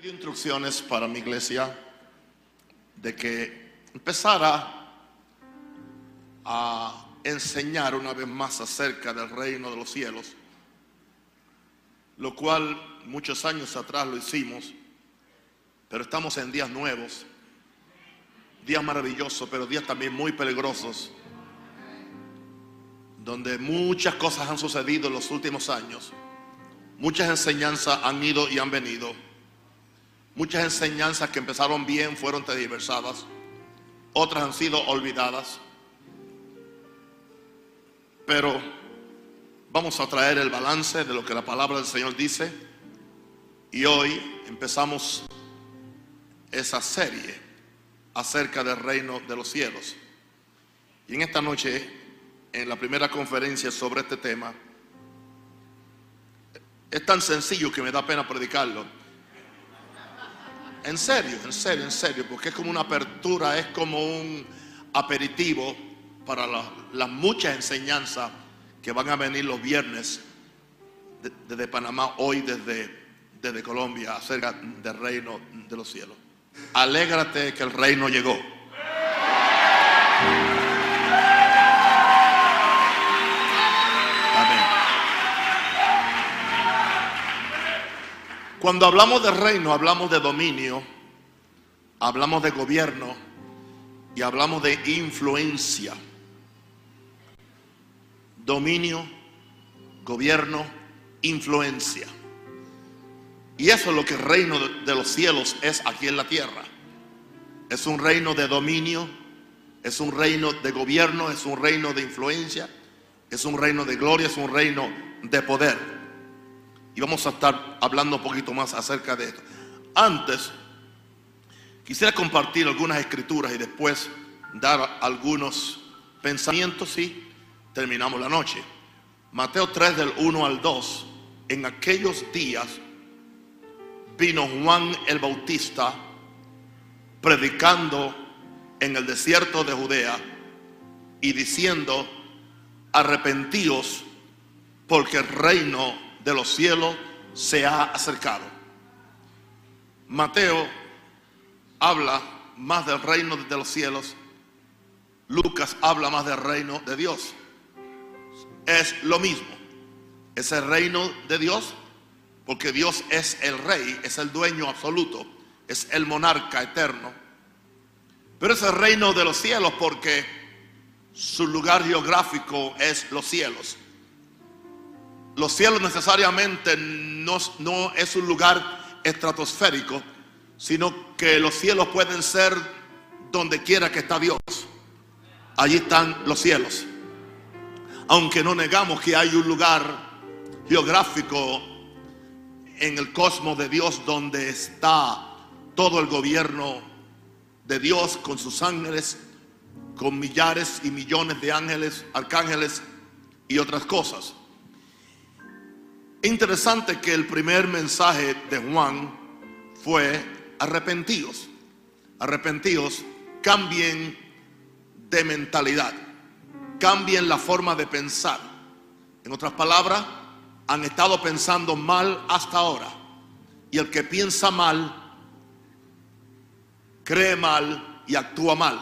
dio instrucciones para mi iglesia de que empezara a enseñar una vez más acerca del reino de los cielos, lo cual muchos años atrás lo hicimos, pero estamos en días nuevos, días maravillosos, pero días también muy peligrosos, donde muchas cosas han sucedido en los últimos años, muchas enseñanzas han ido y han venido, muchas enseñanzas que empezaron bien fueron tergiversadas, otras han sido olvidadas, pero vamos a traer el balance de lo que la palabra del Señor dice y hoy empezamos esa serie acerca del reino de los cielos. Y en esta noche, en la primera conferencia sobre este tema, es tan sencillo que me da pena predicarlo. En serio, en serio, en serio, porque es como una apertura, es como un aperitivo para las muchas enseñanzas que van a venir los viernes desde Panamá, hoy desde, desde Colombia, acerca del reino de los cielos. Alégrate que el reino llegó. Cuando hablamos de reino, hablamos de dominio, hablamos de gobierno y hablamos de influencia dominio, gobierno, influencia. Y eso es lo que el reino de los cielos es aquí en la tierra. Es un reino de dominio, es un reino de gobierno, es un reino de influencia, es un reino de gloria, es un reino de poder. Y vamos a estar hablando un poquito más acerca de esto. Antes, quisiera compartir algunas escrituras y después dar algunos pensamientos, sí, terminamos la noche. Mateo 3 del 1 al 2. En aquellos días vino Juan el Bautista predicando en el desierto de Judea y diciendo, arrepentíos porque el reino de los cielos se ha acercado. Mateo habla más del reino de los cielos, Lucas habla más del reino de Dios es lo mismo. Es el reino de Dios, porque Dios es el rey, es el dueño absoluto, es el monarca eterno. Pero es el reino de los cielos porque su lugar geográfico es los cielos. Los cielos necesariamente no, no es un lugar estratosférico, sino que los cielos pueden ser donde quiera que está Dios. Allí están los cielos aunque no negamos que hay un lugar geográfico en el cosmos de Dios donde está todo el gobierno de Dios con sus ángeles, con millares y millones de ángeles, arcángeles y otras cosas. Interesante que el primer mensaje de Juan fue arrepentidos. Arrepentidos, cambien de mentalidad cambien la forma de pensar. En otras palabras, han estado pensando mal hasta ahora. Y el que piensa mal, cree mal y actúa mal.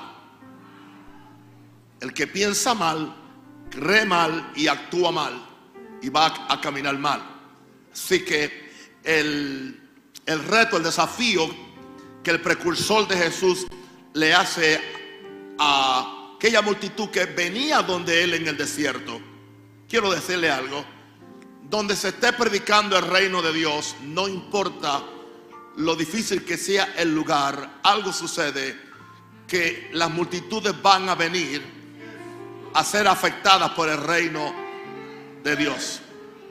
El que piensa mal, cree mal y actúa mal. Y va a caminar mal. Así que el, el reto, el desafío que el precursor de Jesús le hace a aquella multitud que venía donde él en el desierto. Quiero decirle algo. Donde se esté predicando el reino de Dios, no importa lo difícil que sea el lugar, algo sucede que las multitudes van a venir a ser afectadas por el reino de Dios.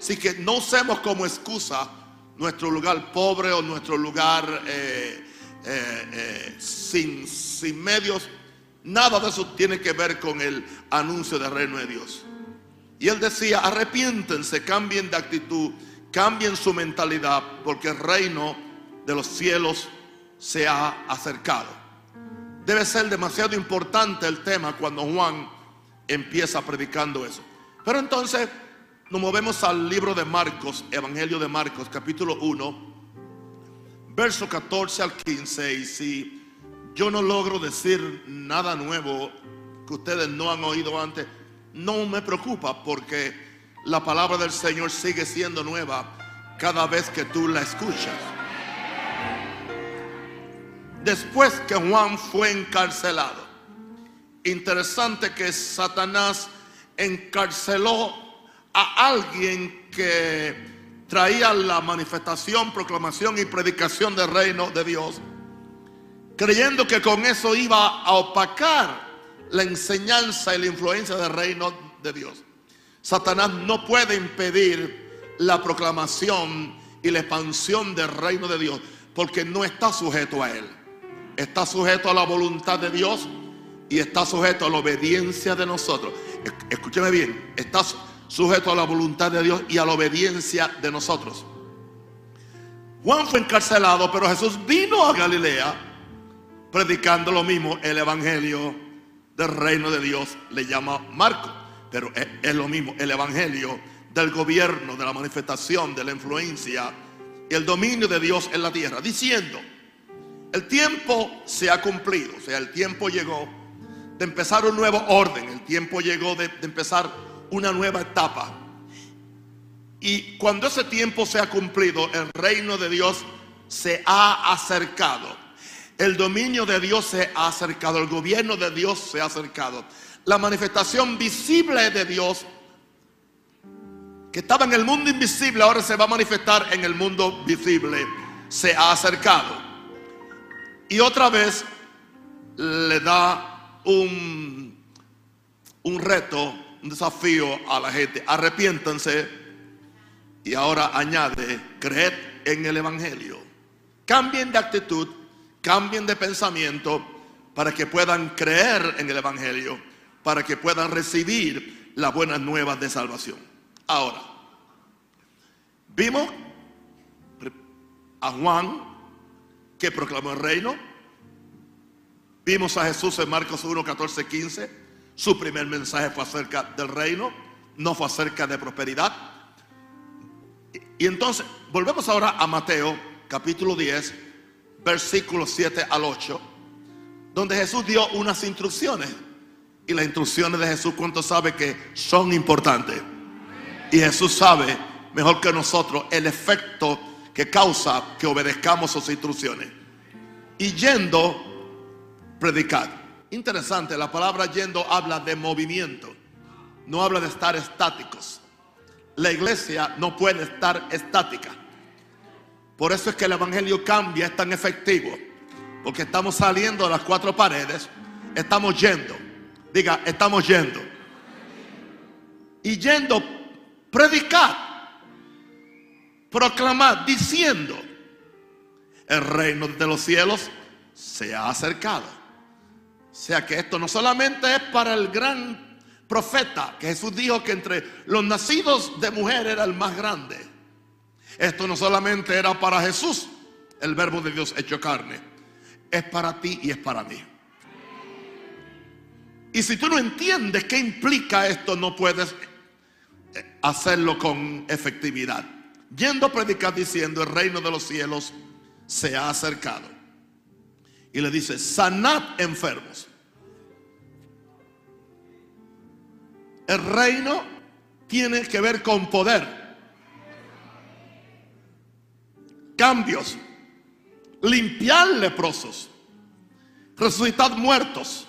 Así que no usemos como excusa nuestro lugar pobre o nuestro lugar eh, eh, eh, sin, sin medios Nada de eso tiene que ver con el anuncio del reino de Dios. Y él decía, arrepiéntense, cambien de actitud, cambien su mentalidad, porque el reino de los cielos se ha acercado. Debe ser demasiado importante el tema cuando Juan empieza predicando eso. Pero entonces nos movemos al libro de Marcos, Evangelio de Marcos, capítulo 1, verso 14 al 15. Y si yo no logro decir nada nuevo que ustedes no han oído antes, no me preocupa porque la palabra del Señor sigue siendo nueva cada vez que tú la escuchas. Después que Juan fue encarcelado, interesante que Satanás encarceló a alguien que traía la manifestación, proclamación y predicación del reino de Dios, creyendo que con eso iba a opacar la enseñanza y la influencia del reino de Dios. Satanás no puede impedir la proclamación y la expansión del reino de Dios porque no está sujeto a él. Está sujeto a la voluntad de Dios y está sujeto a la obediencia de nosotros. Escúcheme bien, está a la voluntad de Dios y a la obediencia de nosotros. Juan fue encarcelado, pero Jesús vino a Galilea predicando lo mismo, el Evangelio del reino de Dios le llama Marco, pero es, lo mismo, el Evangelio del gobierno, de la manifestación, de la influencia y el dominio de Dios en la tierra, diciendo, el tiempo se ha cumplido, o sea, el tiempo llegó de empezar un nuevo orden, el tiempo llegó de empezar una nueva etapa. Y cuando ese tiempo se ha cumplido, el reino de Dios se ha acercado. El dominio de Dios se ha acercado, el gobierno de Dios se ha acercado. La manifestación visible de Dios, que estaba en el mundo invisible, ahora se va a manifestar en el mundo visible, se ha acercado. Y otra vez le da un, un reto un desafío a la gente. Arrepiéntanse y ahora añade, creed en el Evangelio. Cambien de actitud, cambien de pensamiento para que puedan creer en el Evangelio, para que puedan recibir las buenas nuevas de salvación. Ahora, vimos a Juan que proclamó el reino. Vimos a Jesús en Marcos 1, 14, 15 su primer mensaje fue acerca del reino, no fue acerca de prosperidad. Y entonces, volvemos ahora a Mateo capítulo 10, versículos 7 al 8, donde Jesús dio unas instrucciones. Y las instrucciones de Jesús, ¿cuánto sabe que son importantes? Y Jesús sabe mejor que nosotros el efecto que causa que obedezcamos sus instrucciones. Y yendo, predicar. Interesante, la palabra yendo habla de movimiento, no habla de estar estáticos. La iglesia no puede estar estática. Por eso es que el Evangelio cambia, es tan efectivo. Porque estamos saliendo de las cuatro paredes, estamos yendo. Diga, estamos yendo. Y yendo, predicar, proclamar, diciendo, el reino de los cielos se ha acercado. Sea que esto no solamente es para el gran profeta, que Jesús dijo que entre los nacidos de mujer era el más grande. Esto no solamente era para Jesús, el verbo de Dios hecho carne. Es para ti y es para mí. Y si tú no entiendes qué implica esto, no puedes eh, hacerlo con efectividad. Yendo a predicar diciendo, el reino de los cielos se ha acercado y le dice, sanad enfermos. El reino tiene que ver con poder. Cambios. Limpiar leprosos. Resucitar muertos.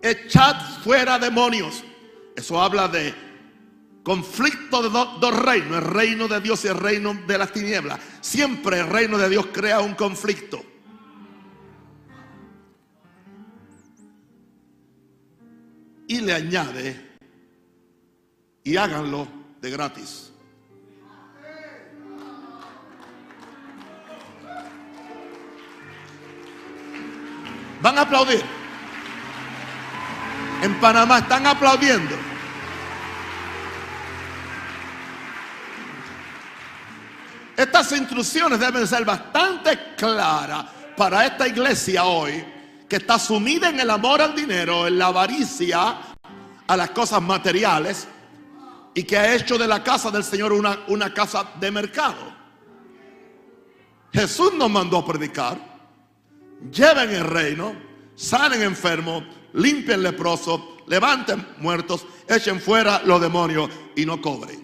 Echad fuera demonios. Eso habla de conflicto de dos reinos, el reino de Dios y el reino de las tinieblas. Siempre el reino de Dios crea un conflicto. Y le añade, y háganlo de gratis. Van a aplaudir. En Panamá están aplaudiendo. Estas instrucciones deben ser bastante claras para esta iglesia hoy que está sumida en el amor al dinero, en la avaricia, a las cosas materiales y que ha hecho de la casa del Señor una, una casa de mercado. Jesús nos mandó a predicar. Lleven el reino, sanen enfermos, limpien leprosos, levanten muertos, echen fuera los demonios y no cobren.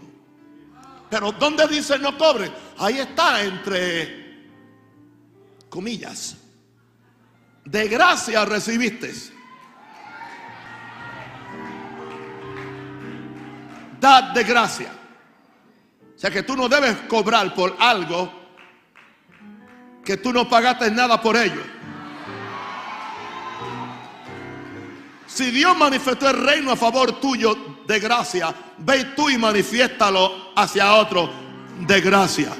Pero ¿dónde dice no cobren? Ahí está entre comillas. De gracia recibiste. Dad de gracia. O sea que tú no debes cobrar por algo que tú no pagaste nada por ello. Si Dios manifestó el reino a favor tuyo de gracia, ve tú y manifiéstalo hacia otro de gracia.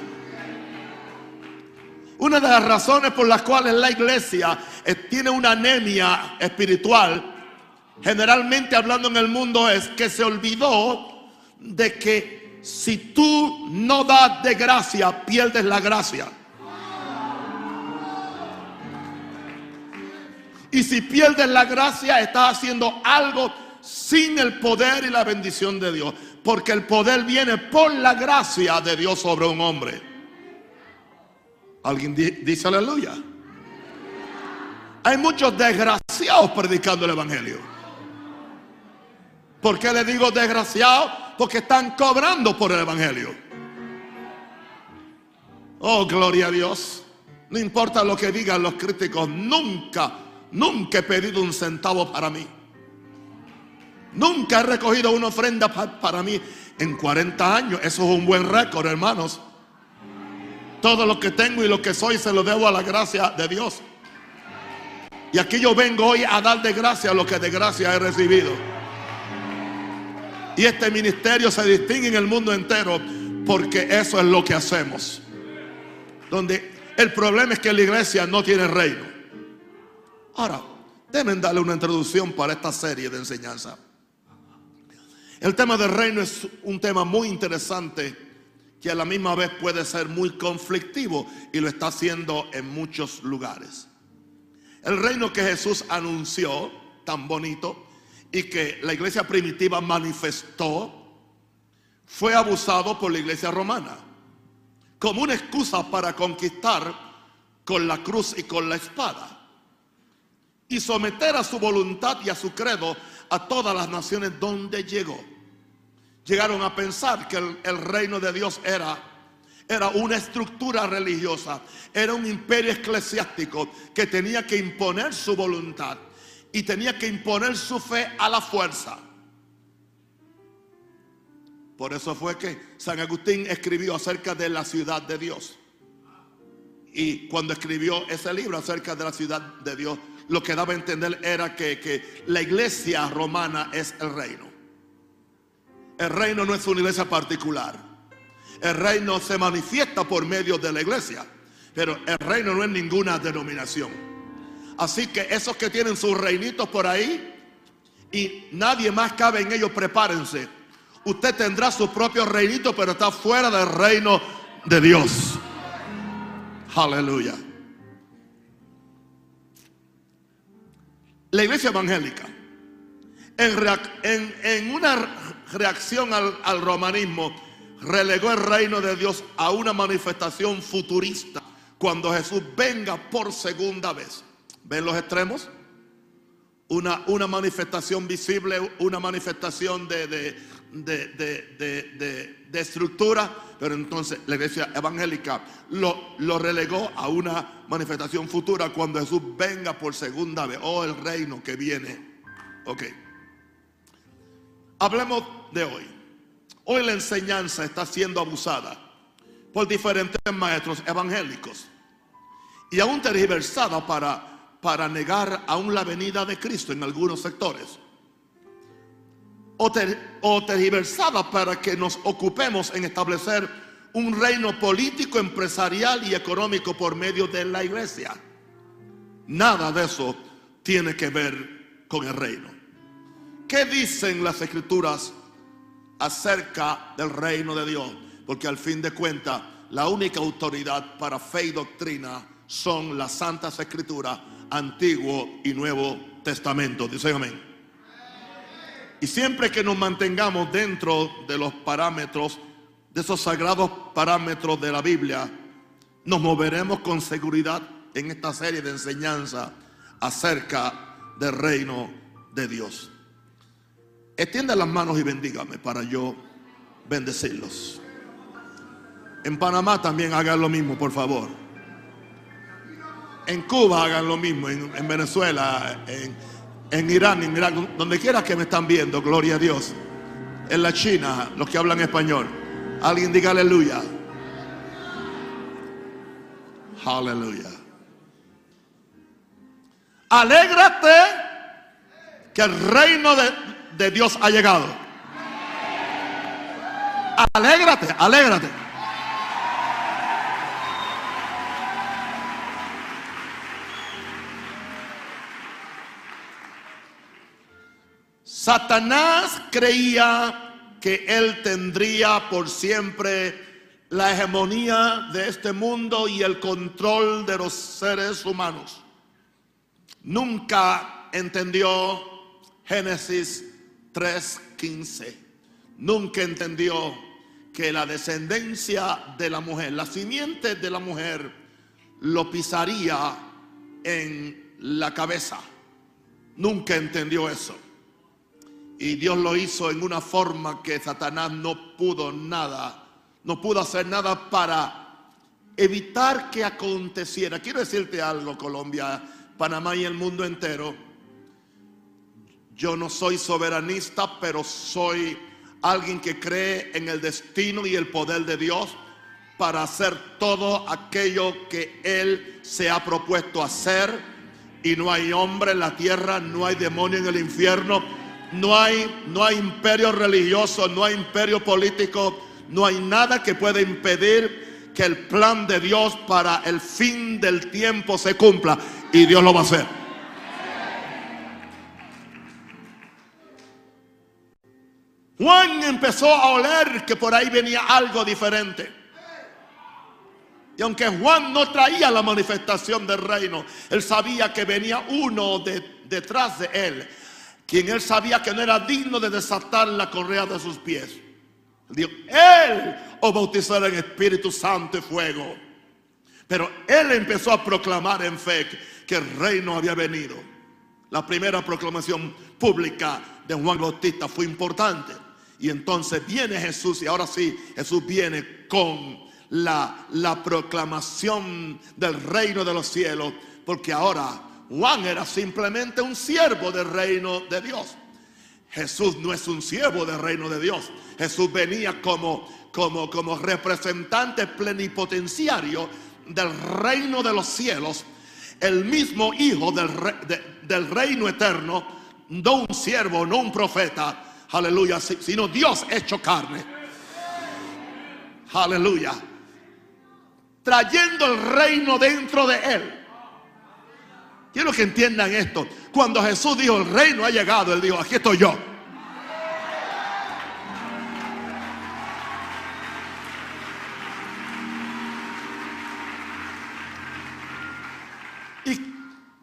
Una de las razones por las cuales la iglesia tiene una anemia espiritual, generalmente hablando en el mundo, es que se olvidó de que si tú no das de gracia, pierdes la gracia. Y si pierdes la gracia, estás haciendo algo sin el poder y la bendición de Dios. Porque el poder viene por la gracia de Dios sobre un hombre. ¿Alguien dice aleluya? Hay muchos desgraciados predicando el Evangelio. ¿Por qué le digo desgraciados? Porque están cobrando por el Evangelio. Oh, gloria a Dios. No importa lo que digan los críticos, nunca Nunca he pedido un centavo para mí. Nunca he recogido una ofrenda para mí en 40 años. Eso es un buen récord, hermanos. Todo lo que tengo y lo que soy se lo debo a la gracia de Dios. Y aquí yo vengo hoy a dar de gracia lo que de gracia he recibido. Y este ministerio se distingue en el mundo entero porque eso es lo que hacemos. Donde el problema es que la iglesia no tiene reino. Ahora, deben darle una introducción para esta serie de enseñanza. El tema del reino es un tema muy interesante que a la misma vez puede ser muy conflictivo y lo está haciendo en muchos lugares. El reino que Jesús anunció, tan bonito, y que la iglesia primitiva manifestó, fue abusado por la iglesia romana como una excusa para conquistar con la cruz y con la espada y someter a su voluntad y a su credo a todas las naciones donde llegó. Llegaron a pensar que el, reino de Dios era, era una estructura religiosa, era un imperio eclesiástico que tenía que imponer su voluntad y tenía que imponer su fe a la fuerza. Por eso fue que San Agustín escribió acerca de la ciudad de Dios. Y cuando escribió ese libro acerca de la ciudad de Dios, lo que daba a entender era que, la iglesia romana es el reino. El reino no es una iglesia particular. El reino se manifiesta por medio de la iglesia. Pero el reino no es ninguna denominación. Así que esos que tienen sus reinitos por ahí y nadie más cabe en ellos, prepárense. Usted tendrá su propio reinito, pero está fuera del reino de Dios. Aleluya. La iglesia evangélica, en, una reacción al, al romanismo, relegó el reino de Dios a una manifestación futurista cuando Jesús venga por segunda vez. ¿Ven los extremos? Una, una manifestación visible, una manifestación de, de, de, de, estructura, pero entonces la iglesia evangélica lo, lo relegó a una manifestación futura cuando Jesús venga por segunda vez, oh el reino que viene. Ok. Hablemos de hoy. Hoy la enseñanza está siendo abusada por diferentes maestros evangélicos y aún tergiversada para, para negar aún la venida de Cristo en algunos sectores o, tergiversada para que nos ocupemos en establecer un reino político, empresarial y económico por medio de la iglesia. Nada de eso tiene que ver con el reino. ¿Qué dicen las escrituras acerca del reino de Dios? Porque al fin de cuentas, la única autoridad para fe y doctrina son las santas escrituras, Antiguo y Nuevo Testamento. Dicen amén. Y siempre que nos mantengamos dentro de los parámetros, de esos sagrados parámetros de la Biblia, nos moveremos con seguridad en esta serie de enseñanza acerca del reino de Dios. Extienda las manos y bendígame para yo bendecirlos. En Panamá también hagan lo mismo, por favor. En Cuba hagan lo mismo, en, Venezuela, en, Irán, en Irak, donde quiera que me están viendo, gloria a Dios. En la China, los que hablan español. Alguien diga aleluya. Aleluya. Alégrate que el reino de, de Dios ha llegado. Alégrate, alégrate. Satanás creía que él tendría por siempre la hegemonía de este mundo y el control de los seres humanos. Nunca entendió Génesis 3:15. Nunca entendió que la descendencia de la mujer, la simiente de la mujer, lo pisaría en la cabeza. Nunca entendió eso. Y Dios lo hizo en una forma que Satanás no pudo nada, no pudo hacer nada para evitar que aconteciera. Quiero decirte algo, Colombia, Panamá y el mundo entero. Yo no soy soberanista, pero soy alguien que cree en el destino y el poder de Dios para hacer todo aquello que Él se ha propuesto hacer. Y no hay hombre en la tierra, no hay demonio en el infierno no hay, no hay imperio religioso, no hay imperio político, no hay nada que pueda impedir que el plan de Dios para el fin del tiempo se cumpla. Y Dios lo va a hacer. Juan empezó a oler que por ahí venía algo diferente. Y aunque Juan no traía la manifestación del reino, él sabía que venía uno detrás de él quien él sabía que no era digno de desatar la correa de sus pies. Dijo, él os bautizó en Espíritu Santo y fuego. Pero él empezó a proclamar en fe que el reino había venido. La primera proclamación pública de Juan Bautista fue importante. Y entonces viene Jesús y ahora sí, Jesús viene con la, la proclamación del reino de los cielos. Porque ahora Juan era simplemente un siervo del reino de Dios. Jesús no es un siervo del reino de Dios. Jesús venía como, como, como representante plenipotenciario del reino de los cielos, el mismo hijo del, del reino eterno, no un siervo, no un profeta, aleluya, sino Dios hecho carne. Aleluya. Trayendo el reino dentro de él. Quiero que entiendan esto. Cuando Jesús dijo, el reino ha llegado, Él dijo, aquí estoy yo. Y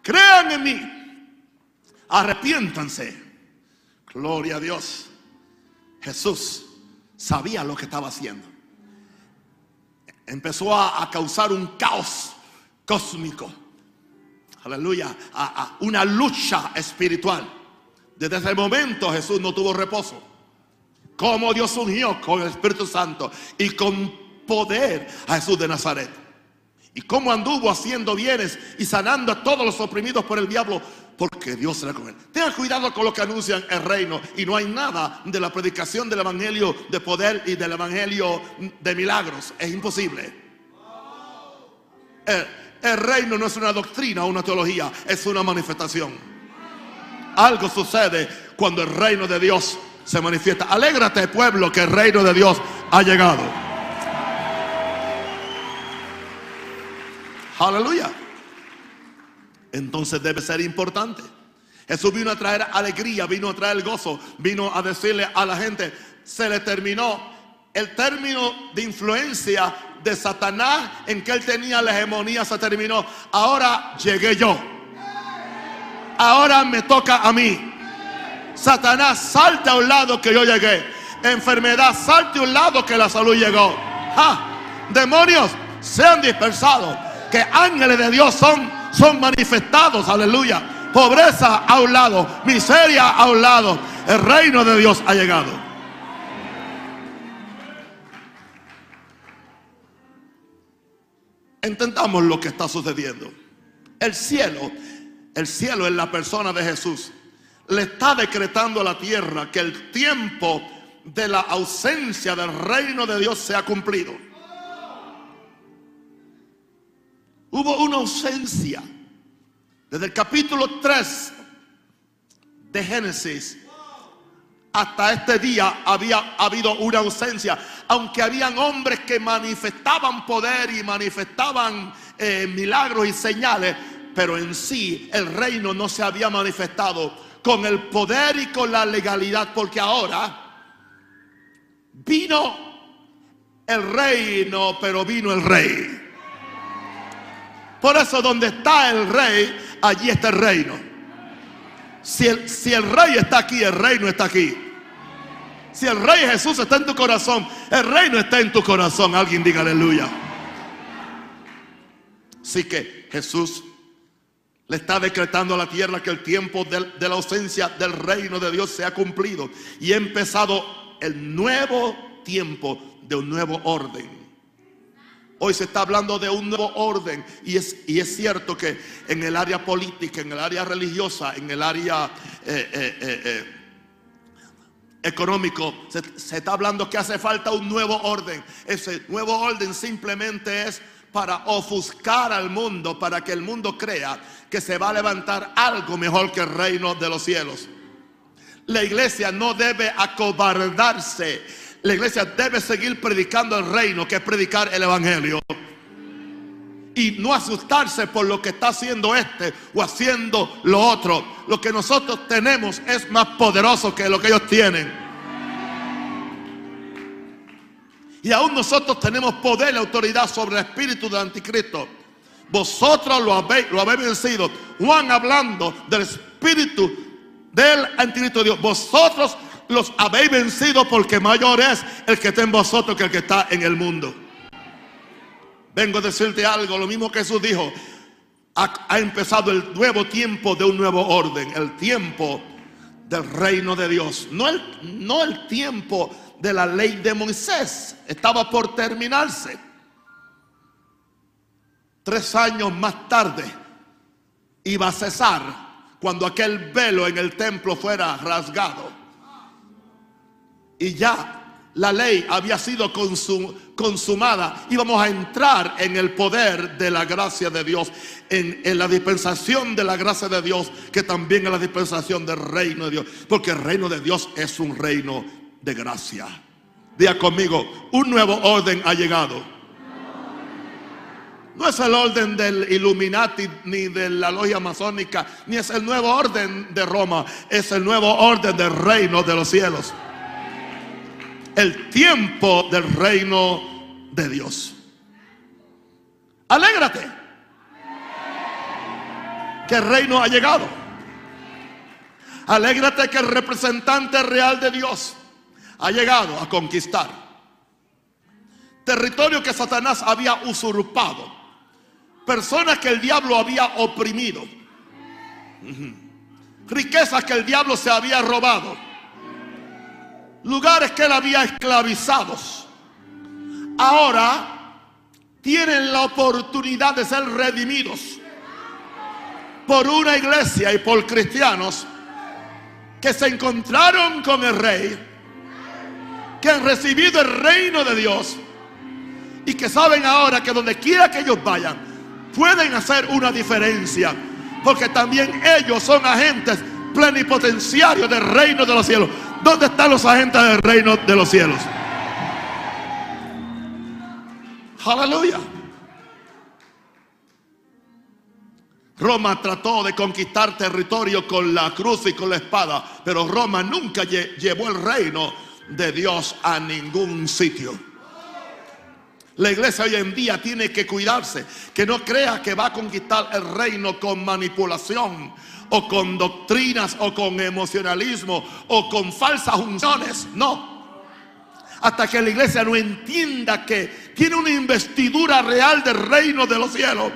crean en mí. Arrepiéntanse. Gloria a Dios. Jesús sabía lo que estaba haciendo. Empezó a, a causar un caos cósmico aleluya, a, una lucha espiritual. Desde ese momento Jesús no tuvo reposo. Como Dios ungió con el Espíritu Santo y con poder a Jesús de Nazaret. Y cómo anduvo haciendo bienes y sanando a todos los oprimidos por el diablo, porque Dios era con él. Tenga cuidado con lo que anuncian el reino. Y no hay nada de la predicación del evangelio de poder y del evangelio de milagros. Es imposible. El reino no es una doctrina o una teología, es una manifestación. Algo sucede cuando el reino de Dios se manifiesta. Alégrate pueblo que el reino de Dios ha llegado. Aleluya. Entonces debe ser importante. Jesús vino a traer alegría, vino a traer gozo, vino a decirle a la gente, se le terminó el término de influencia de Satanás en que él tenía la hegemonía se terminó. Ahora llegué yo. Ahora me toca a mí. Satanás, salte a un lado que yo llegué. Enfermedad, salte a un lado que la salud llegó. Demonios, sean dispersados. Que ángeles de Dios son, son manifestados. Aleluya. Pobreza a un lado, miseria a un lado. El reino de Dios ha llegado. Entendamos lo que está sucediendo. El cielo, el cielo en la persona de Jesús, le está decretando a la tierra que el tiempo de la ausencia del reino de Dios se ha cumplido. Hubo una ausencia. Desde el capítulo 3 de Génesis hasta este día había habido una ausencia. Aunque habían hombres que manifestaban poder y manifestaban eh, milagros y señales, pero en sí el reino no se había manifestado con el poder y con la legalidad, porque ahora vino el reino, pero vino el rey. Por eso donde está el rey, allí está el reino. Si el, si el rey está aquí, el reino está aquí. Si el rey Jesús está en tu corazón, el reino está en tu corazón. Alguien diga aleluya. Así que Jesús le está decretando a la tierra que el tiempo de, de la ausencia del reino de Dios se ha cumplido y ha empezado el nuevo tiempo de un nuevo orden. Hoy se está hablando de un nuevo orden y es, cierto que en el área política, en el área religiosa, en el área eh, eh, eh, económico, se, se está hablando que hace falta un nuevo orden. Ese nuevo orden simplemente es para ofuscar al mundo, para que el mundo crea que se va a levantar algo mejor que el reino de los cielos. La iglesia no debe acobardarse la iglesia debe seguir predicando el reino, que es predicar el evangelio. Y no asustarse por lo que está haciendo este o haciendo lo otro. Lo que nosotros tenemos es más poderoso que lo que ellos tienen. Y aún nosotros tenemos poder y autoridad sobre el espíritu del anticristo. Vosotros lo habéis, lo habéis vencido. Juan hablando del espíritu del anticristo de Dios. Vosotros los habéis vencido porque mayor es el que está en vosotros que el que está en el mundo. Vengo a decirte algo, lo mismo que Jesús dijo. Ha, empezado el nuevo tiempo de un nuevo orden, el tiempo del reino de Dios. No el, no el tiempo de la ley de Moisés, estaba por terminarse. Tres años más tarde iba a cesar cuando aquel velo en el templo fuera rasgado y ya la ley había sido consumada, íbamos a entrar en el poder de la gracia de Dios, en, la dispensación de la gracia de Dios, que también es la dispensación del reino de Dios, porque el reino de Dios es un reino de gracia. Diga conmigo, un nuevo orden ha llegado. No es el orden del Illuminati ni de la logia masónica, ni es el nuevo orden de Roma, es el nuevo orden del reino de los cielos el tiempo del reino de Dios. Alégrate. Que el reino ha llegado. Alégrate que el representante real de Dios ha llegado a conquistar territorio que Satanás había usurpado, personas que el diablo había oprimido, riquezas que el diablo se había robado lugares que él había esclavizados, ahora tienen la oportunidad de ser redimidos por una iglesia y por cristianos que se encontraron con el rey, que han recibido el reino de Dios y que saben ahora que donde quiera que ellos vayan, pueden hacer una diferencia, porque también ellos son agentes plenipotenciarios del reino de los cielos. ¿Dónde están los agentes del reino de los cielos? Aleluya. Roma trató de conquistar territorio con la cruz y con la espada, pero Roma nunca llevó el reino de Dios a ningún sitio. La iglesia hoy en día tiene que cuidarse, que no crea que va a conquistar el reino con manipulación o con doctrinas o con emocionalismo o con falsas unciones. No. Hasta que la iglesia no entienda que tiene una investidura real del reino de los cielos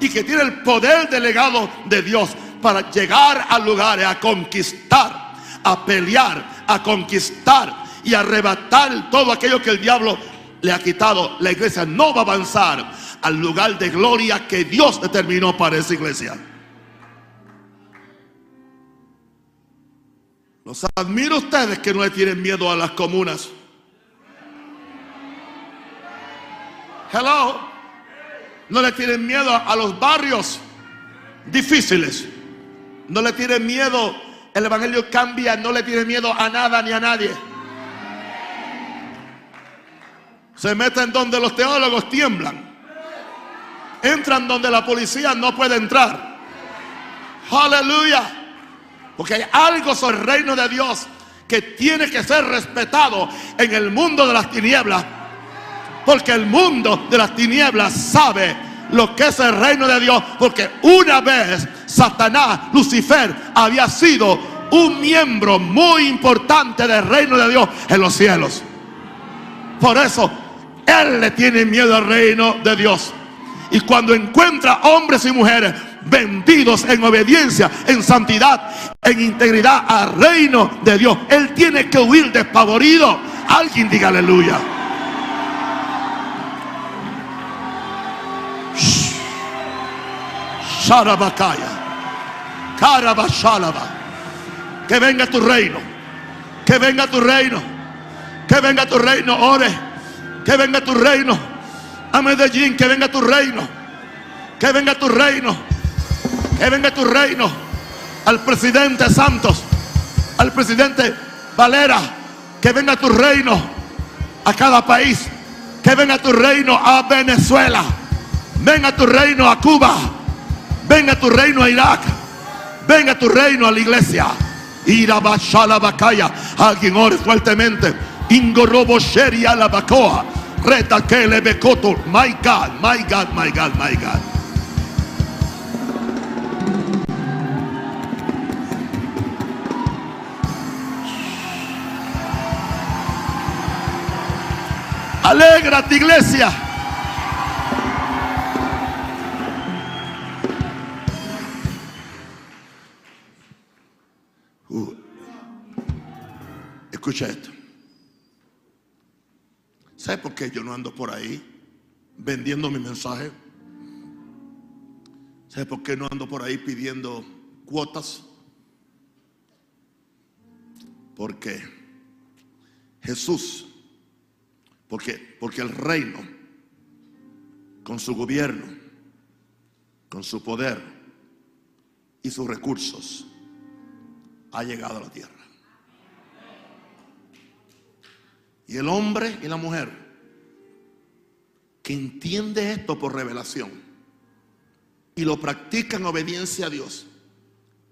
y que tiene el poder delegado de Dios para llegar a lugares, a conquistar, a pelear, a conquistar y arrebatar todo aquello que el diablo le ha quitado. La iglesia no va a avanzar al lugar de gloria que Dios determinó para esa iglesia. Los admiro ustedes que no le tienen miedo a las comunas. Hello. No le tienen miedo a los barrios difíciles. No le tienen miedo. El evangelio cambia. No le tienen miedo a nada ni a nadie. Se meten donde los teólogos tiemblan. Entran donde la policía no puede entrar. Aleluya. Porque hay algo sobre el reino de Dios que tiene que ser respetado en el mundo de las tinieblas. Porque el mundo de las tinieblas sabe lo que es el reino de Dios. Porque una vez Satanás, Lucifer, había sido un miembro muy importante del reino de Dios en los cielos. Por eso él le tiene miedo al reino de Dios. Y cuando encuentra hombres y mujeres vendidos en obediencia, en santidad, en integridad al reino de Dios, Él tiene que huir despavorido. Alguien diga aleluya. Sharabakaya. Karabashalaba. Que venga tu reino. Que venga tu reino. Que venga tu reino. Ore que venga tu reino. A Medellín, que venga tu reino. Que venga tu reino. Que venga tu reino. Al presidente Santos. Al presidente Valera. Que venga tu reino a cada país. Que venga tu reino a Venezuela. Venga tu reino a Cuba. Venga tu reino a Irak. Venga tu reino a la iglesia. Alguien ore fuertemente. Ingorobo Sheria la Bacoa. Reta que le becoto. My God, my God, my God, my God. Alégrate, iglesia. Uh. Escucha esto. ¿Sabe por qué yo no ando por ahí vendiendo mi mensaje? ¿Sabe por qué no ando por ahí pidiendo cuotas? Porque Jesús, porque, porque el reino, con su gobierno, con su poder y sus recursos, ha llegado a la tierra. Y el hombre y la mujer que entiende esto por revelación y lo practica en obediencia a Dios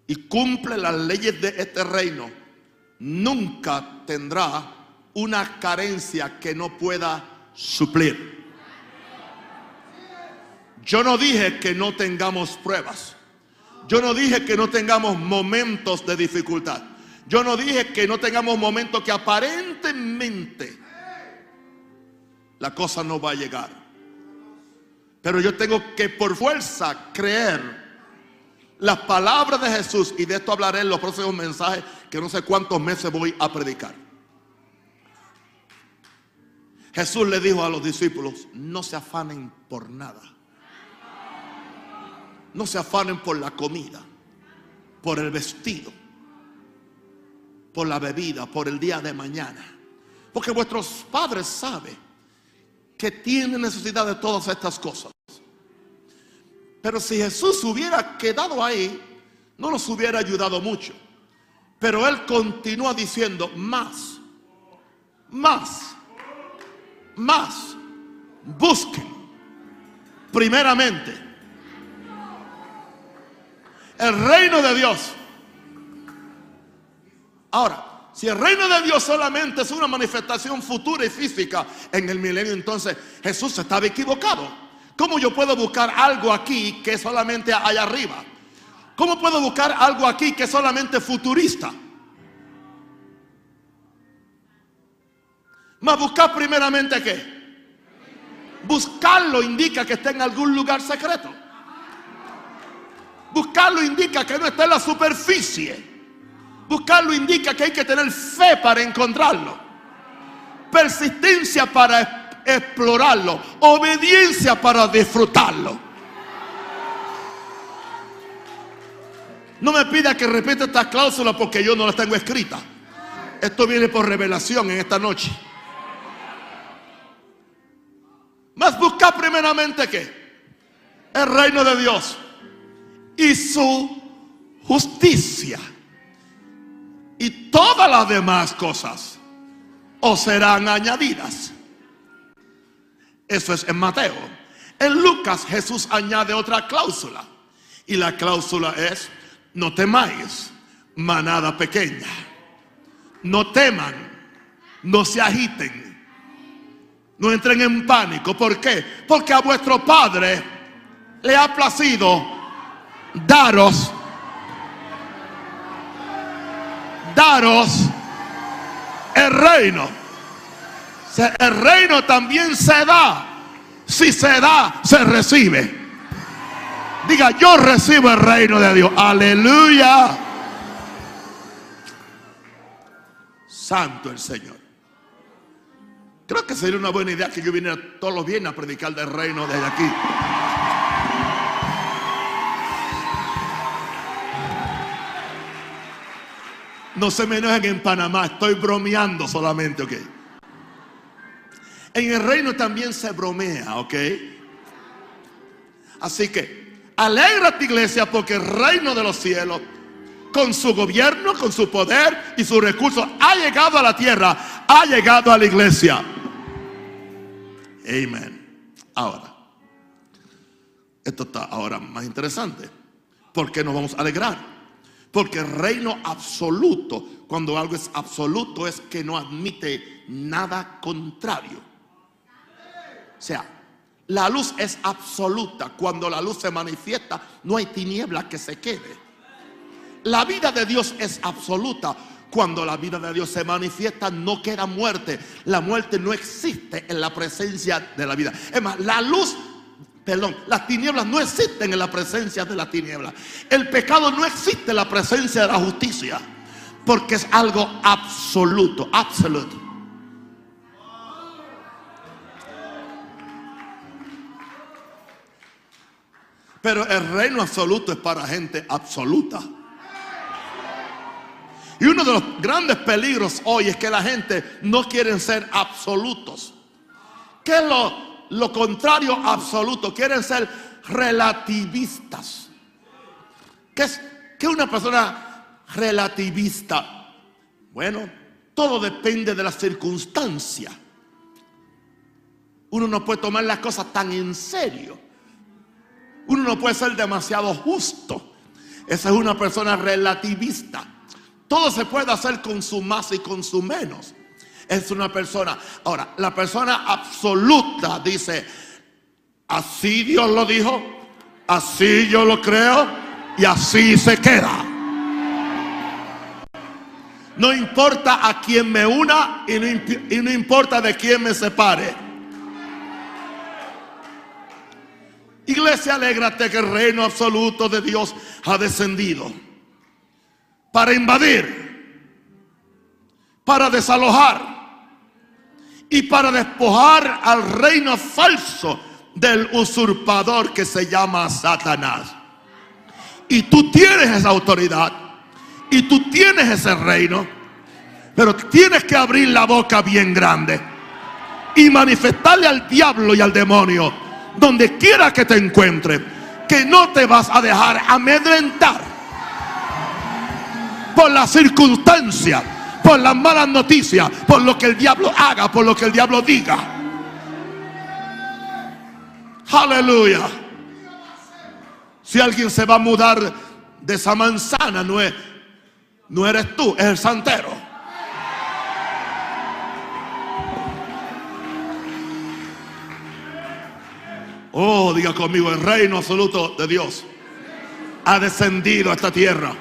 y cumple las leyes de este reino, nunca tendrá una carencia que no pueda suplir. Yo no dije que no tengamos pruebas. Yo no dije que no tengamos momentos de dificultad. Yo no dije que no tengamos momentos que aparentemente la cosa no va a llegar. Pero yo tengo que por fuerza creer las palabras de Jesús y de esto hablaré en los próximos mensajes que no sé cuántos meses voy a predicar. Jesús le dijo a los discípulos, no se afanen por nada. No se afanen por la comida, por el vestido por la bebida, por el día de mañana. Porque vuestros padres saben que tienen necesidad de todas estas cosas. Pero si Jesús hubiera quedado ahí, no nos hubiera ayudado mucho. Pero Él continúa diciendo, más, más, más, busquen primeramente el reino de Dios Ahora, si el reino de Dios solamente es una manifestación futura y física en el milenio, entonces Jesús estaba equivocado. ¿Cómo yo puedo buscar algo aquí que solamente allá arriba? ¿Cómo puedo buscar algo aquí que solamente futurista? Más buscar primeramente qué? Buscarlo indica que está en algún lugar secreto. Buscarlo indica que no está en la superficie. Buscarlo indica que hay que tener fe para encontrarlo. Persistencia para explorarlo. Obediencia para disfrutarlo. No me pida que repita esta cláusula porque yo no la tengo escrita. Esto viene por revelación en esta noche. Más buscar primeramente que el reino de Dios y su justicia. Y todas las demás cosas os serán añadidas. Eso es en Mateo. En Lucas Jesús añade otra cláusula. Y la cláusula es, no temáis, manada pequeña. No teman, no se agiten, no entren en pánico. ¿Por qué? Porque a vuestro Padre le ha placido daros, daros el reino. El reino también se da. Si se da, se recibe. Diga, yo recibo el reino de Dios. Aleluya. Santo el Señor. Creo que sería una buena idea que yo viniera todos los viernes a predicar del reino desde aquí. No se me enojen en Panamá, estoy bromeando solamente, ok. En el reino también se bromea, ok. Así que, alegrate iglesia porque el reino de los cielos, con su gobierno, con su poder y sus recursos, ha llegado a la tierra, ha llegado a la iglesia. Amén. Ahora, esto está ahora más interesante. ¿Por qué nos vamos a alegrar? Porque el reino absoluto, cuando algo es absoluto, es que no admite nada contrario. O sea, la luz es absoluta. Cuando la luz se manifiesta, no hay tiniebla que se quede. La vida de Dios es absoluta. Cuando la vida de Dios se manifiesta, no queda muerte. La muerte no existe en la presencia de la vida. Es más, la luz, perdón, las tinieblas no existen en la presencia de la tiniebla. El pecado no existe en la presencia de la justicia. Porque es algo absoluto, absoluto. Pero el reino absoluto es para gente absoluta. Y uno de los grandes peligros hoy es que la gente no quiere ser absolutos. ¿Qué es lo, contrario absoluto? Quieren ser relativistas. ¿Qué es qué una persona relativista? Bueno, todo depende de la circunstancia. Uno no puede tomar las cosas tan en serio. Uno no puede ser demasiado justo. Esa es una persona relativista. Todo se puede hacer con su más y con su menos. Es una persona. Ahora, la persona absoluta dice, así Dios lo dijo, así yo lo creo y así se queda. No importa a quién me una y no, importa de quién me separe. Iglesia, alégrate que el reino absoluto de Dios ha descendido para invadir, para desalojar y para despojar al reino falso del usurpador que se llama Satanás. Y tú tienes esa autoridad y tú tienes ese reino, pero tienes que abrir la boca bien grande y manifestarle al diablo y al demonio, donde quiera que te encuentre, que no te vas a dejar amedrentar por las circunstancias, por las malas noticias, por lo que el diablo haga, por lo que el diablo diga. Aleluya. Si alguien se va a mudar de esa manzana, no, es, no eres tú, es el santero. Oh, diga conmigo, el reino absoluto de Dios ha descendido a esta tierra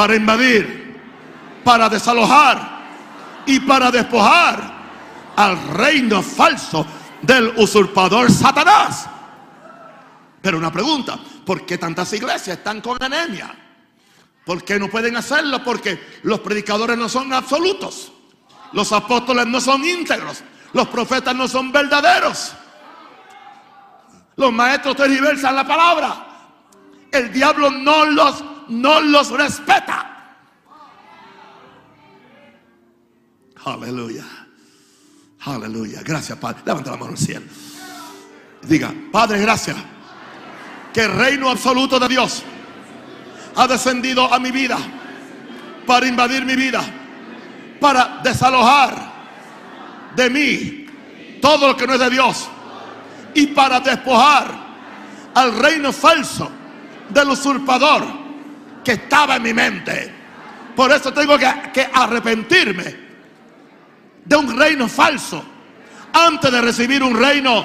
para invadir, para desalojar y para despojar al reino falso del usurpador Satanás. Pero una pregunta, ¿por qué tantas iglesias están con anemia? ¿Por qué no pueden hacerlo? Porque los predicadores no son absolutos. Los apóstoles no son íntegros. Los profetas no son verdaderos. Los maestros tergiversan la palabra. El diablo no los, no los respeta. Aleluya. Aleluya. Gracias, Padre. Levanta la mano al cielo. Diga, Padre, gracias. Que el reino absoluto de Dios ha descendido a mi vida para invadir mi vida, para desalojar de mí todo lo que no es de Dios y para despojar al reino falso del usurpador que estaba en mi mente. Por eso tengo que, arrepentirme de un reino falso antes de recibir un reino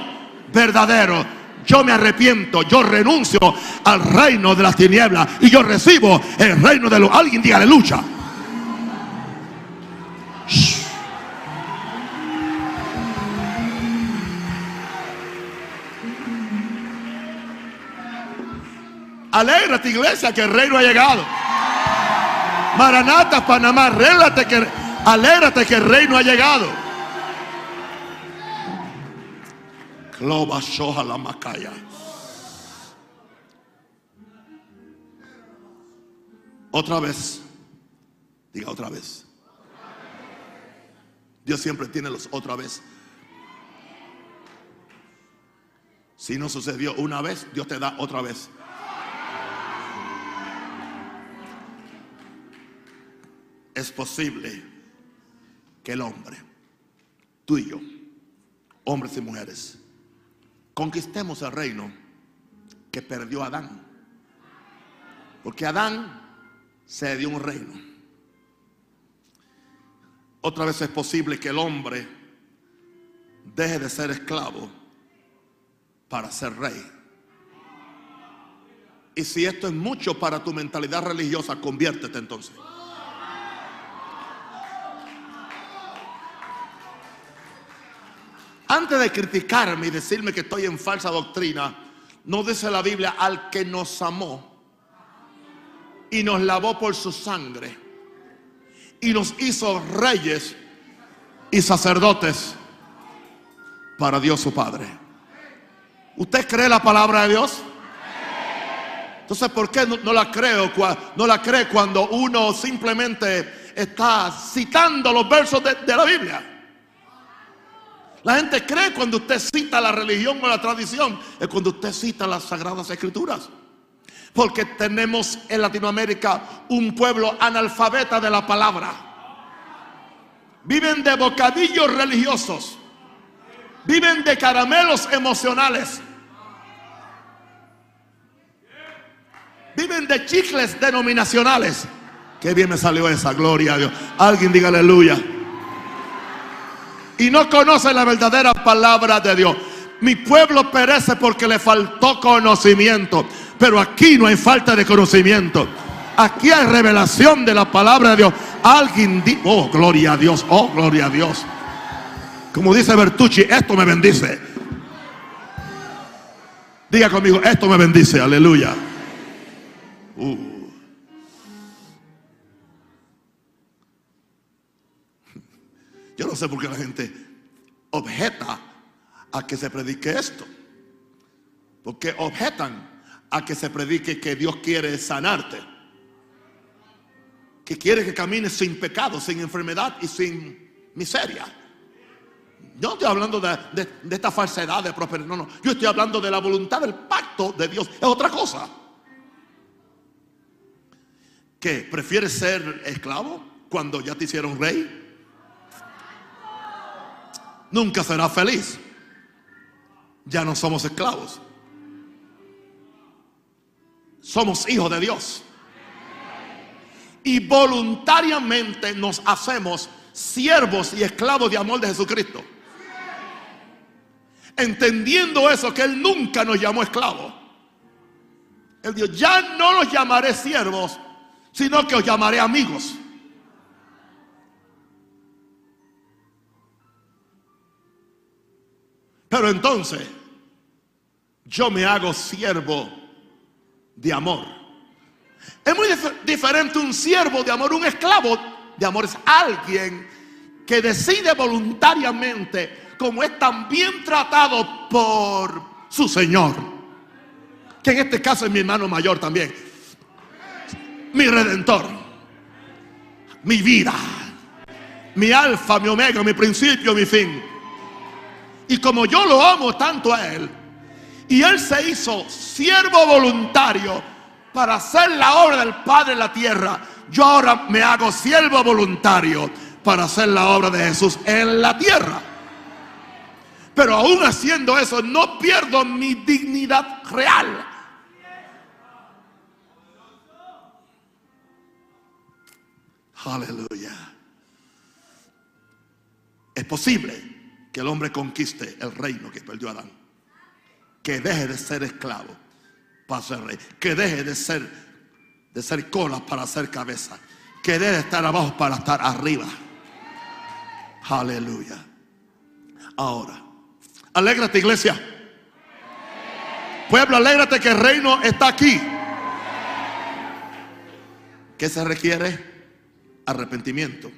verdadero. Yo me arrepiento, yo renuncio al reino de las tinieblas y yo recibo el reino de los... Alguien diga aleluya. Alégrate iglesia que el reino ha llegado. Maranata, Panamá, alégrate que, alégrate que el reino ha llegado. Cloba Shoha la Macaya. Otra vez. Diga otra vez. Dios siempre tiene los otra vez. Si no sucedió una vez, Dios te da otra vez. Es posible que el hombre, tú y yo, hombres y mujeres, conquistemos el reino que perdió Adán. Porque Adán se dio un reino. Otra vez es posible que el hombre deje de ser esclavo para ser rey. Y si esto es mucho para tu mentalidad religiosa, conviértete entonces. Antes de criticarme y decirme que estoy en falsa doctrina, no dice la Biblia al que nos amó y nos lavó por su sangre y nos hizo reyes y sacerdotes para Dios su Padre. ¿Usted cree la palabra de Dios? Entonces, ¿por qué no, la creo? Cree cuando uno simplemente está citando los versos de, de la Biblia. La gente cree cuando usted cita la religión o la tradición, es cuando usted cita las sagradas escrituras. Porque tenemos en Latinoamérica un pueblo analfabeta de la palabra. Viven de bocadillos religiosos. Viven de caramelos emocionales. Viven de chicles denominacionales. Qué bien me salió esa, gloria a Dios. Alguien diga aleluya y no conoce la verdadera palabra de Dios. Mi pueblo perece porque le faltó conocimiento. Pero aquí no hay falta de conocimiento. Aquí hay revelación de la palabra de Dios. Alguien dijo, oh, gloria a Dios, oh, gloria a Dios. Como dice Bertucci, esto me bendice. Diga conmigo, esto me bendice, aleluya. Uh. Yo no sé por qué la gente objeta a que se predique esto. Porque objetan a que se predique que Dios quiere sanarte. Que quiere que camines sin pecado, sin enfermedad y sin miseria. Yo no estoy hablando de, esta falsedad de prosperidad. No, no. Yo estoy hablando de la voluntad del pacto de Dios. Es otra cosa. ¿Qué? ¿Prefieres ser esclavo cuando ya te hicieron rey? Nunca será feliz. Ya no somos esclavos. Somos hijos de Dios. Y voluntariamente nos hacemos siervos y esclavos de amor de Jesucristo. Entendiendo eso, que Él nunca nos llamó esclavos. Él dijo, ya no los llamaré siervos, sino que os llamaré amigos. Pero entonces, yo me hago siervo de amor. Es muy dif- diferente un siervo de amor, un esclavo de amor es alguien que decide voluntariamente, como es también tratado por su Señor, que en este caso es mi hermano mayor también, mi redentor, mi vida, mi alfa, mi omega, mi principio, mi fin. Y como yo lo amo tanto a él, y él se hizo siervo voluntario para hacer la obra del Padre en la tierra, yo ahora me hago siervo voluntario para hacer la obra de Jesús en la tierra. Pero aún haciendo eso, no pierdo mi dignidad real. Aleluya. Es posible que el hombre conquiste el reino que perdió Adán. Que deje de ser esclavo para ser rey. Que deje de ser, de ser cola para ser cabeza. Que deje de estar abajo para estar arriba. Aleluya. Ahora, alégrate iglesia. Pueblo, alégrate que el reino está aquí. ¿Qué se requiere? Arrepentimiento.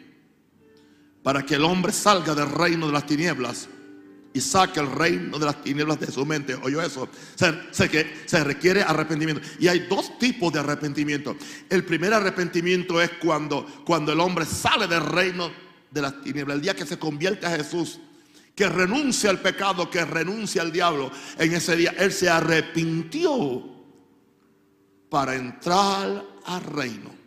Para que el hombre salga del reino de las tinieblas y saque el reino de las tinieblas de su mente. ¿Oyó eso? Se, se que se requiere arrepentimiento. Y hay dos tipos de arrepentimiento. El primer arrepentimiento es cuando, cuando el hombre sale del reino de las tinieblas. El día que se convierte a Jesús, que renuncia al pecado, que renuncia al diablo. En ese día él se arrepintió para entrar al reino.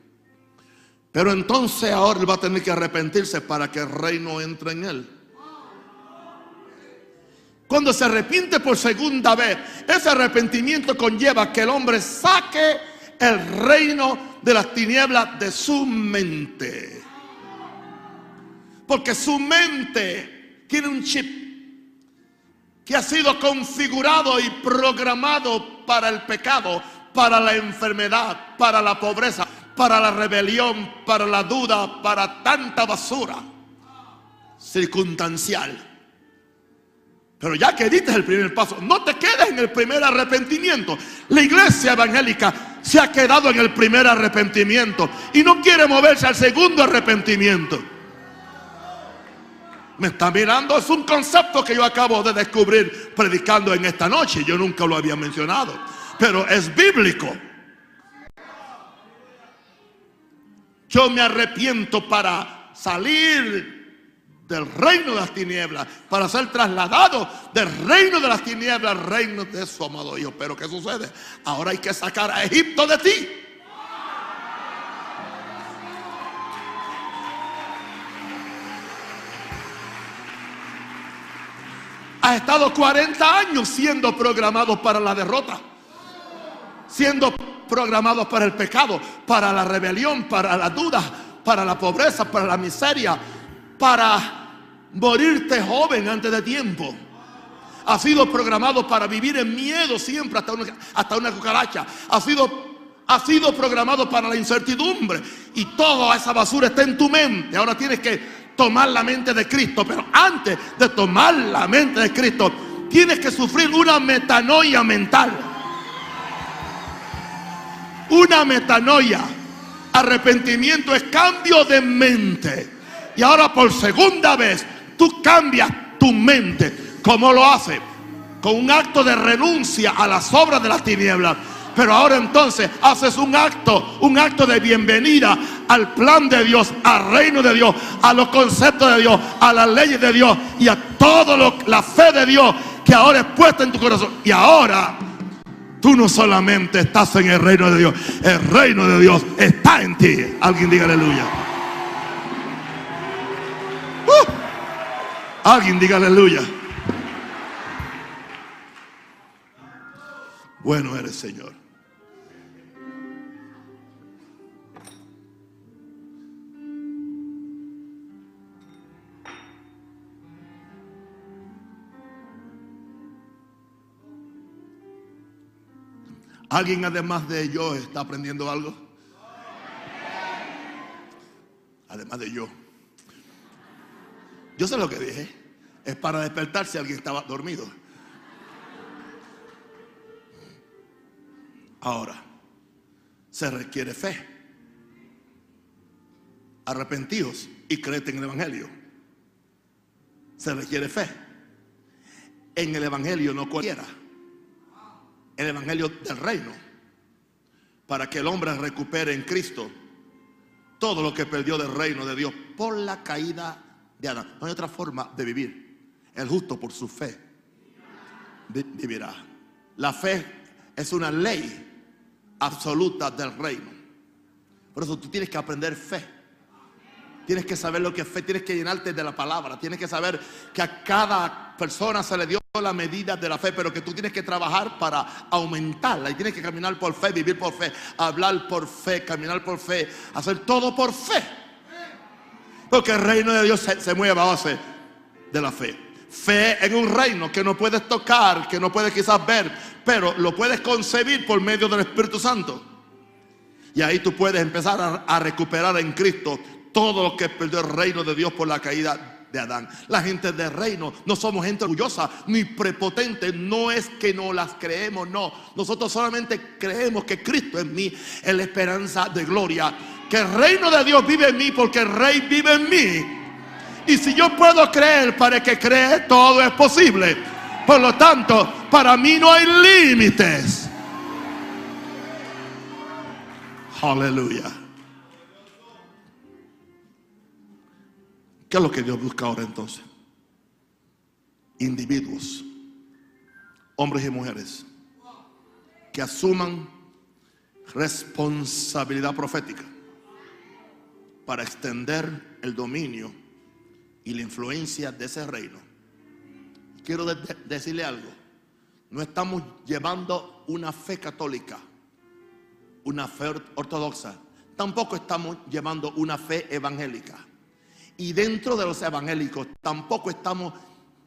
Pero entonces ahora él va a tener que arrepentirse para que el reino entre en él. Cuando se arrepiente por segunda vez, ese arrepentimiento conlleva que el hombre saque el reino de las tinieblas de su mente. Porque su mente tiene un chip que ha sido configurado y programado para el pecado, para la enfermedad, para la pobreza, para la rebelión, para la duda, para tanta basura circunstancial. Pero ya que diste el primer paso, no te quedes en el primer arrepentimiento. La iglesia evangélica se ha quedado en el primer arrepentimiento y no quiere moverse al segundo arrepentimiento. Me está mirando, es un concepto que yo acabo de descubrir predicando en esta noche. Yo nunca lo había mencionado, pero es bíblico. Yo me arrepiento para salir del reino de las tinieblas, para ser trasladado del reino de las tinieblas al reino de su amado Hijo. Pero ¿qué sucede? Ahora hay que sacar a Egipto de ti. Has estado 40 años siendo programado para la derrota, siendo programados para el pecado, para la rebelión, para la duda, para la pobreza, para la miseria, para morirte joven antes de tiempo. Ha sido programado para vivir en miedo siempre hasta una, hasta una cucaracha. Ha sido, ha sido programado para la incertidumbre. Y toda esa basura está en tu mente. Ahora tienes que tomar la mente de Cristo. Pero antes de tomar la mente de Cristo, tienes que sufrir una metanoia mental. Una metanoia. Arrepentimiento es cambio de mente. Y ahora por segunda vez tú cambias tu mente. ¿Cómo lo hace? Con un acto de renuncia a las obras de las tinieblas. Pero ahora entonces haces un acto, un acto de bienvenida al plan de Dios, al reino de Dios, a los conceptos de Dios, a las leyes de Dios y a todo lo, la fe de Dios que ahora es puesta en tu corazón. Y ahora tú no solamente estás en el reino de Dios, el reino de Dios está en ti. Alguien diga aleluya. Uh, alguien diga aleluya. Bueno eres, Señor. ¿Alguien además de yo está aprendiendo algo? Además de yo. Yo sé lo que dije. Es para despertar si alguien estaba dormido. Ahora, se requiere fe. Arrepentidos y creed en el Evangelio. Se requiere fe. En el Evangelio no cualquiera. El Evangelio del reino. Para que el hombre recupere en Cristo todo lo que perdió del reino de Dios por la caída de Adán. No hay otra forma de vivir. El justo por su fe vivirá. La fe es una ley absoluta del reino. Por eso tú tienes que aprender fe. Tienes que saber lo que es fe, tienes que llenarte de la palabra, tienes que saber que a cada persona se le dio la medida de la fe, pero que tú tienes que trabajar para aumentarla y tienes que caminar por fe, vivir por fe, hablar por fe, caminar por fe, hacer todo por fe. Porque el reino de Dios se, se mueve a base de la fe. Fe en un reino que no puedes tocar, que no puedes quizás ver, pero lo puedes concebir por medio del Espíritu Santo. Y ahí tú puedes empezar a, a recuperar en Cristo todo lo que perdió el reino de Dios por la caída de Adán. La gente del reino no somos gente orgullosa ni prepotente. No es que no las creemos, no. Nosotros solamente creemos que Cristo en mí es la esperanza de gloria. Que el reino de Dios vive en mí porque el rey vive en mí. Y si yo puedo creer para que cree, todo es posible. Por lo tanto, para mí no hay límites. Aleluya. ¿Qué es lo que Dios busca ahora entonces? Individuos, hombres y mujeres, que asuman responsabilidad profética para extender el dominio y la influencia de ese reino. Quiero de de decirle algo. No estamos llevando una fe católica, una fe ortodoxa. Tampoco estamos llevando una fe evangélica. Y dentro de los evangélicos tampoco estamos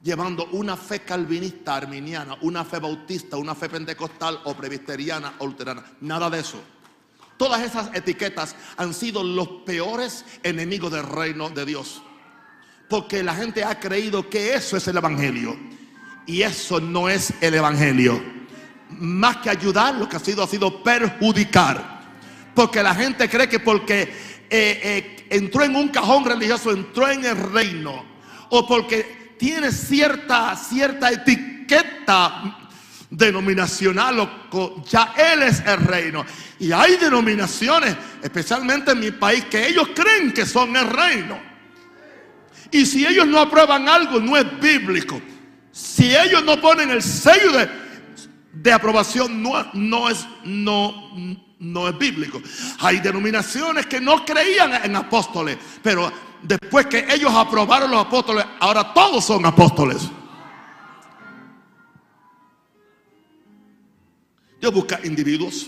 llevando una fe calvinista, arminiana, una fe bautista, una fe pentecostal o presbiteriana o luterana. Nada de eso. Todas esas etiquetas han sido los peores enemigos del reino de Dios. Porque la gente ha creído que eso es el Evangelio. Y eso no es el Evangelio. Más que ayudar, lo que ha sido ha sido perjudicar. Porque la gente cree que porque eh, eh, entró en un cajón religioso, entró en el reino. O porque tiene cierta, cierta etiqueta denominacional, o ya Él es el reino. Y hay denominaciones, especialmente en mi país, que ellos creen que son el reino. Y si ellos no aprueban algo, no es bíblico. Si ellos no ponen el sello de, de aprobación, no, no, es, no, no es bíblico. Hay denominaciones que no creían en apóstoles, pero después que ellos aprobaron los apóstoles, ahora todos son apóstoles. Dios busca individuos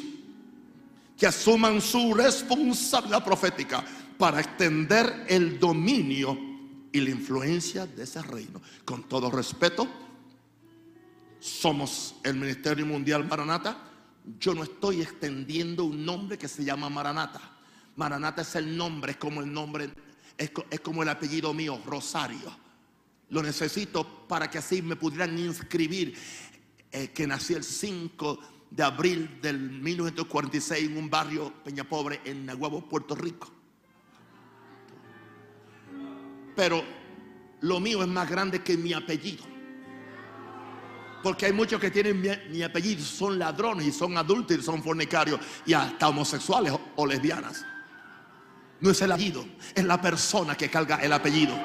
que asuman su responsabilidad profética para extender el dominio y la influencia de ese reino. Con todo respeto, somos el Ministerio Mundial Maranata. Yo no estoy extendiendo un nombre que se llama Maranata. Maranata es el nombre, es como el nombre, es, como el apellido mío, Rosario. Lo necesito para que así me pudieran inscribir eh, que nací el 5 de abril del 1946 en un barrio Peña Pobre en Nahuabo, Puerto Rico. Pero lo mío es más grande que mi apellido. Porque hay muchos que tienen mi, apellido, son ladrones y son adultos y son fornicarios y hasta homosexuales o, lesbianas. No es el apellido, es la persona que carga el apellido.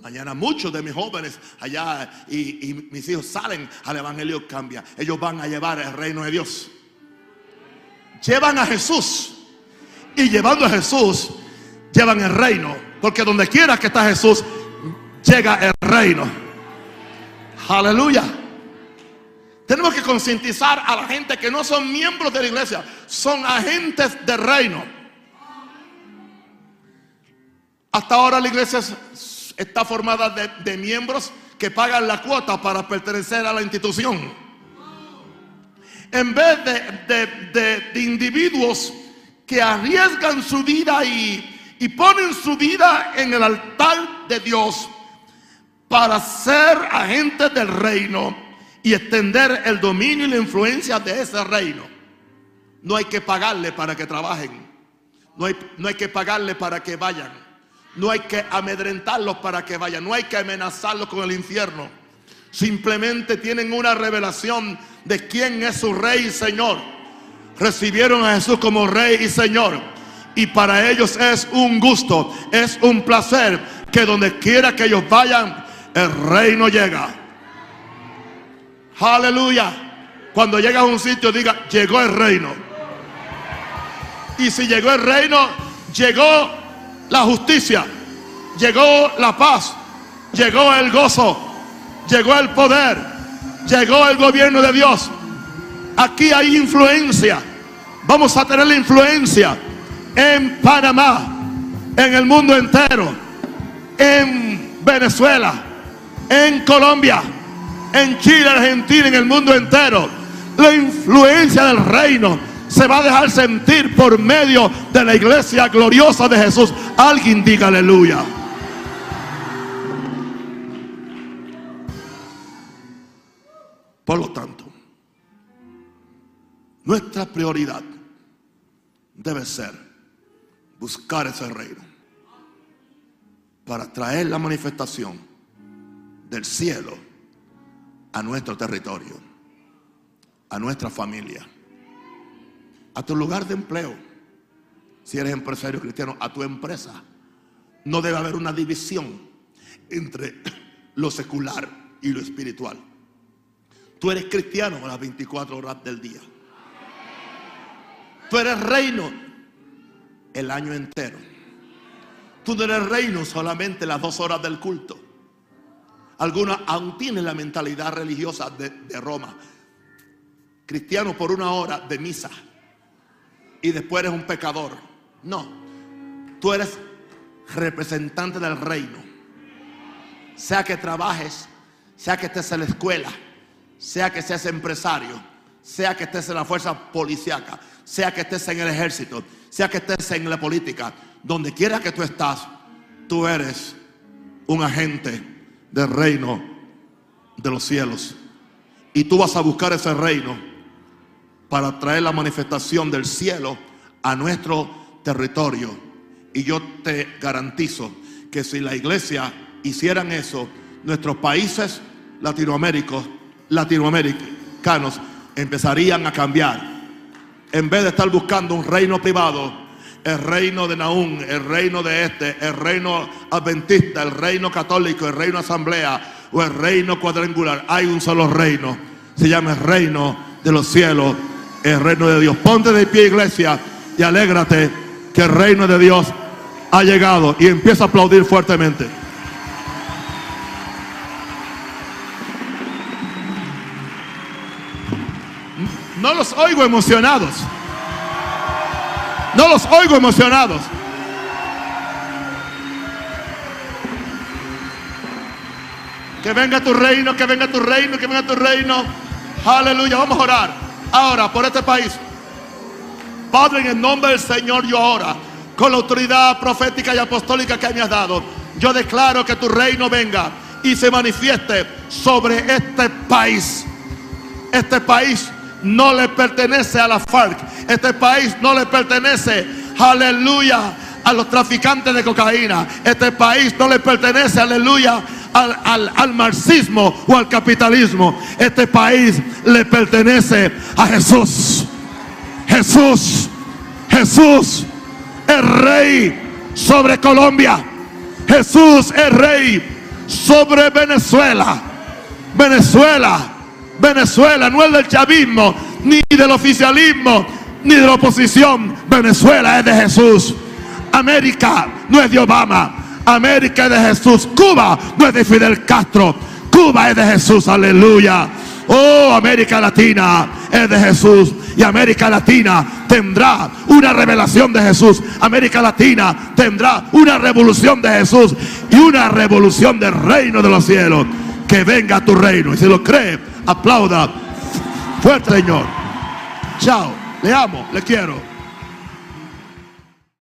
Mañana muchos de mis jóvenes allá y, mis hijos salen al Evangelio cambia. Ellos van a llevar el reino de Dios. Llevan a Jesús. Y llevando a Jesús, llevan el reino. Porque donde quiera que está Jesús, llega el reino. Aleluya. Tenemos que concientizar a la gente que no son miembros de la iglesia, son agentes del reino. Hasta ahora la iglesia está formada de, de, miembros que pagan la cuota para pertenecer a la institución. En vez de, de, de individuos que arriesgan su vida y, y ponen su vida en el altar de Dios para ser agentes del reino y extender el dominio y la influencia de ese reino. No hay que pagarle para que trabajen. No hay, no hay que pagarle para que vayan. No hay que amedrentarlos para que vayan. No hay que amenazarlos con el infierno. Simplemente tienen una revelación de quién es su rey y señor. Recibieron a Jesús como rey y señor. Y para ellos es un gusto, es un placer que donde quiera que ellos vayan, el reino llega. Aleluya. Cuando llegas a un sitio, diga, llegó el reino. Y si llegó el reino, llegó la justicia, llegó la paz, llegó el gozo llegó el poder, llegó el gobierno de Dios. Aquí hay influencia. Vamos a tener la influencia en Panamá, en el mundo entero, en Venezuela, en Colombia, en Chile, Argentina, en el mundo entero. La influencia del reino se va a dejar sentir por medio de la iglesia gloriosa de Jesús. Alguien diga aleluya. Por lo tanto, nuestra prioridad debe ser buscar ese reino para traer la manifestación del cielo a nuestro territorio, a nuestra familia, a tu lugar de empleo. Si eres empresario cristiano, a tu empresa. No debe haber una división entre lo secular y lo espiritual. Tú eres cristiano las 24 horas del día. Tú eres reino el año entero. Tú no eres reino solamente las dos horas del culto. Algunos aún tienen la mentalidad religiosa de, de Roma. Cristiano por una hora de misa y después eres un pecador. No, tú eres representante del reino. Sea que trabajes, sea que estés en la escuela, sea que seas empresario, sea que estés en la fuerza policiaca, sea que estés en el ejército, sea que estés en la política, donde quiera que tú estás, tú eres un agente del reino de los cielos. Y tú vas a buscar ese reino para traer la manifestación del cielo a nuestro territorio. Y yo te garantizo que si la iglesia hicieran eso, nuestros países latinoaméricos latinoamericanos empezarían a cambiar. En vez de estar buscando un reino privado, el reino de Naúm, el reino de este, el reino adventista, el reino católico, el reino asamblea o el reino cuadrangular, hay un solo reino. Se llama el reino de los cielos, el reino de Dios. Ponte de pie, iglesia, y alégrate que el reino de Dios ha llegado y empieza a aplaudir fuertemente. No los oigo emocionados. No los oigo emocionados. Que venga tu reino, que venga tu reino, que venga tu reino. Aleluya, vamos a orar. Ahora, por este país. Padre, en el nombre del Señor, yo ahora, con la autoridad profética y apostólica que me has dado, yo declaro que tu reino venga y se manifieste sobre este país. Este país no le pertenece a la FARC. Este país no le pertenece, aleluya, a los traficantes de cocaína. Este país no le pertenece, aleluya, al, marxismo o al capitalismo. Este país le pertenece a Jesús. Jesús, Jesús, el rey sobre Colombia. Jesús es rey sobre Venezuela. Venezuela Venezuela no es del chavismo, ni del oficialismo, ni de la oposición. Venezuela es de Jesús. América no es de Obama. América es de Jesús. Cuba no es de Fidel Castro. Cuba es de Jesús. Aleluya. Oh, América Latina es de Jesús. Y América Latina tendrá una revelación de Jesús. América Latina tendrá una revolución de Jesús. Y una revolución del reino de los cielos. Que venga tu reino. Y si lo cree, Aplauda fuerte, Señor. Chao. Le amo, le quiero.